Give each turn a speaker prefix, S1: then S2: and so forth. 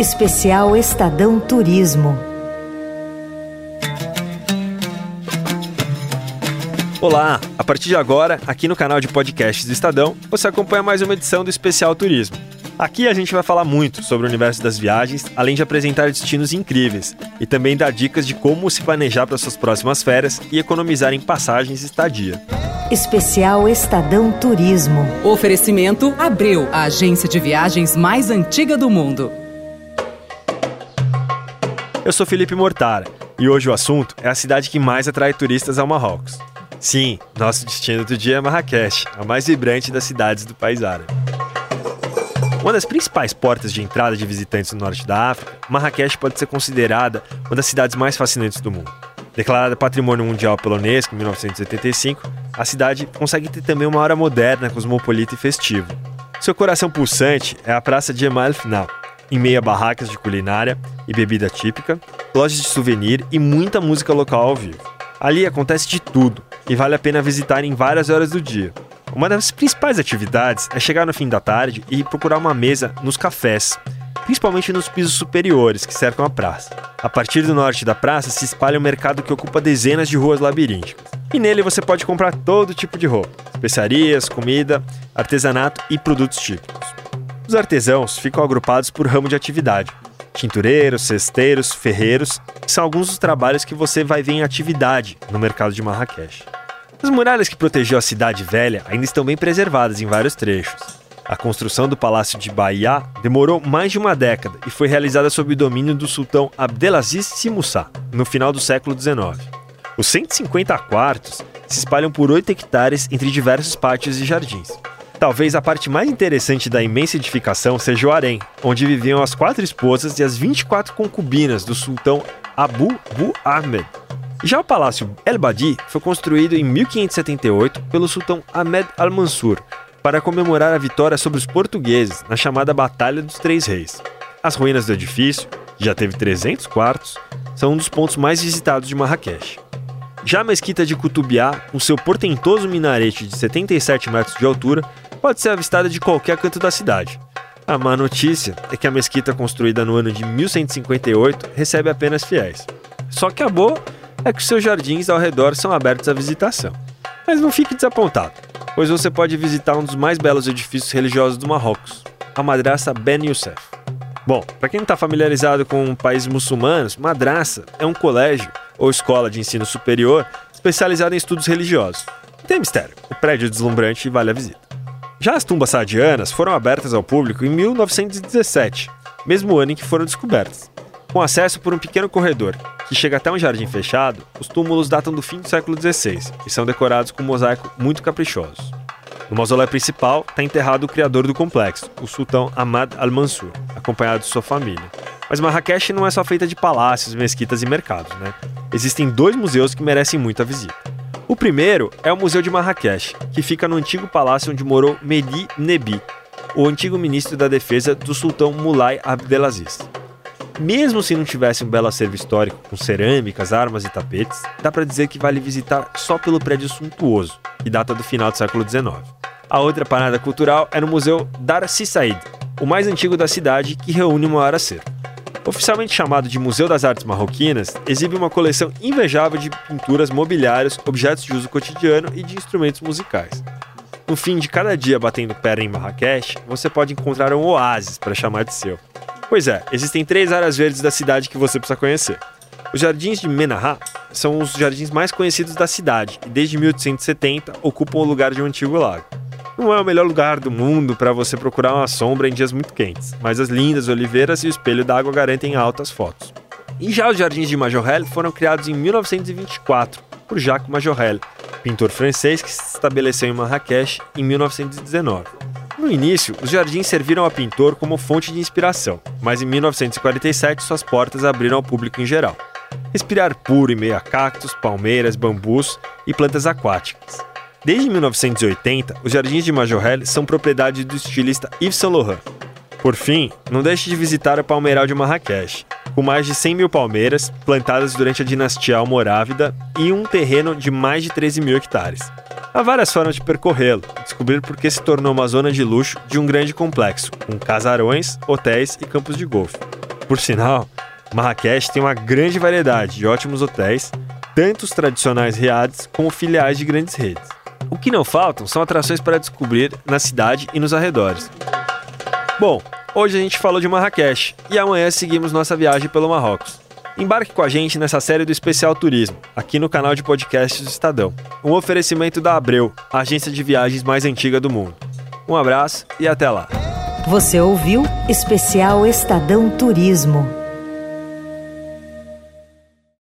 S1: Especial Estadão Turismo.
S2: Olá! A partir de agora, aqui no canal de podcasts do Estadão, você acompanha mais uma edição do Especial Turismo. Aqui a gente vai falar muito sobre o universo das viagens, além de apresentar destinos incríveis e também dar dicas de como se planejar para suas próximas férias e economizar em passagens e estadia.
S1: Especial Estadão Turismo.
S3: Oferecimento Abreu, a agência de viagens mais antiga do mundo.
S2: Eu sou Felipe Mortara e hoje o assunto é a cidade que mais atrai turistas ao Marrocos. Sim, nosso destino do dia é Marrakech, a mais vibrante das cidades do país árabe. Uma das principais portas de entrada de visitantes no norte da África, Marrakech pode ser considerada uma das cidades mais fascinantes do mundo. Declarada Patrimônio Mundial pela Unesco em 1985, a cidade consegue ter também uma hora moderna, cosmopolita e festiva. Seu coração pulsante é a Praça de Emal Final, em meio a barracas de culinária e bebida típica, lojas de souvenir e muita música local ao vivo. Ali acontece de tudo e vale a pena visitar em várias horas do dia. Uma das principais atividades é chegar no fim da tarde e procurar uma mesa nos cafés, principalmente nos pisos superiores que cercam a praça. A partir do norte da praça se espalha um mercado que ocupa dezenas de ruas labirínticas. E nele você pode comprar todo tipo de roupa, especiarias, comida, artesanato e produtos típicos. Os artesãos ficam agrupados por ramo de atividade. Tintureiros, cesteiros, ferreiros são alguns dos trabalhos que você vai ver em atividade no mercado de Marrakech. As muralhas que protegeu a cidade velha ainda estão bem preservadas em vários trechos. A construção do Palácio de Bahia demorou mais de uma década e foi realizada sob o domínio do sultão Abdelaziz Simussá, no final do século XIX. Os 150 quartos se espalham por 8 hectares entre diversos pátios e jardins. Talvez a parte mais interessante da imensa edificação seja o harém, onde viviam as quatro esposas e as 24 concubinas do sultão Abu Bu Ahmed, já o Palácio El Badi foi construído em 1578 pelo sultão Ahmed al-Mansur para comemorar a vitória sobre os portugueses na chamada Batalha dos Três Reis. As ruínas do edifício, que já teve 300 quartos, são um dos pontos mais visitados de Marrakech. Já a mesquita de Kutubiá, com seu portentoso minarete de 77 metros de altura, pode ser avistada de qualquer canto da cidade. A má notícia é que a mesquita construída no ano de 1158 recebe apenas fiéis. Só que a boa é que seus jardins ao redor são abertos à visitação. Mas não fique desapontado, pois você pode visitar um dos mais belos edifícios religiosos do Marrocos, a Madraça Ben Youssef. Bom, para quem não está familiarizado com países muçulmanos, madraça é um colégio ou escola de ensino superior especializado em estudos religiosos. tem mistério, o prédio deslumbrante e vale a visita. Já as tumbas sadianas foram abertas ao público em 1917, mesmo ano em que foram descobertas com acesso por um pequeno corredor, que chega até um jardim fechado, os túmulos datam do fim do século XVI e são decorados com um mosaico muito caprichosos. No mausoléu principal está enterrado o criador do complexo, o sultão Ahmad al-Mansur, acompanhado de sua família. Mas Marrakech não é só feita de palácios, mesquitas e mercados, né? Existem dois museus que merecem muita visita. O primeiro é o Museu de Marrakech, que fica no antigo palácio onde morou Mehdi Nebi, o antigo ministro da defesa do sultão Mulay Abdelaziz. Mesmo se não tivesse um belo acervo histórico com cerâmicas, armas e tapetes, dá para dizer que vale visitar só pelo prédio suntuoso, que data do final do século XIX. A outra parada cultural é no Museu Dar Said, o mais antigo da cidade que reúne uma maior acervo. Oficialmente chamado de Museu das Artes Marroquinas, exibe uma coleção invejável de pinturas, mobiliários, objetos de uso cotidiano e de instrumentos musicais. No fim de cada dia batendo pé em Marrakech, você pode encontrar um oásis para chamar de seu. Pois é, existem três áreas verdes da cidade que você precisa conhecer. Os jardins de Menahá são os jardins mais conhecidos da cidade e desde 1870 ocupam o lugar de um antigo lago. Não é o melhor lugar do mundo para você procurar uma sombra em dias muito quentes, mas as lindas oliveiras e o espelho d'água garantem altas fotos. E já os jardins de Majorelle foram criados em 1924 por Jacques Majorelle, pintor francês que se estabeleceu em Marrakech em 1919. No início, os jardins serviram ao pintor como fonte de inspiração, mas em 1947 suas portas abriram ao público em geral. Respirar puro em meio a cactos, palmeiras, bambus e plantas aquáticas. Desde 1980, os jardins de Majorelle são propriedade do estilista Yves Saint Laurent. Por fim, não deixe de visitar o Palmeiral de Marrakech, com mais de 100 mil palmeiras plantadas durante a dinastia Almorávida e um terreno de mais de 13 mil hectares. Há várias formas de percorrê-lo e descobrir por que se tornou uma zona de luxo de um grande complexo, com casarões, hotéis e campos de golfe. Por sinal, Marrakech tem uma grande variedade de ótimos hotéis, tanto os tradicionais riads como filiais de grandes redes. O que não faltam são atrações para descobrir na cidade e nos arredores. Bom, hoje a gente falou de Marrakech e amanhã seguimos nossa viagem pelo Marrocos. Embarque com a gente nessa série do Especial Turismo, aqui no canal de podcasts do Estadão. Um oferecimento da Abreu, a agência de viagens mais antiga do mundo. Um abraço e até lá.
S1: Você ouviu Especial Estadão Turismo.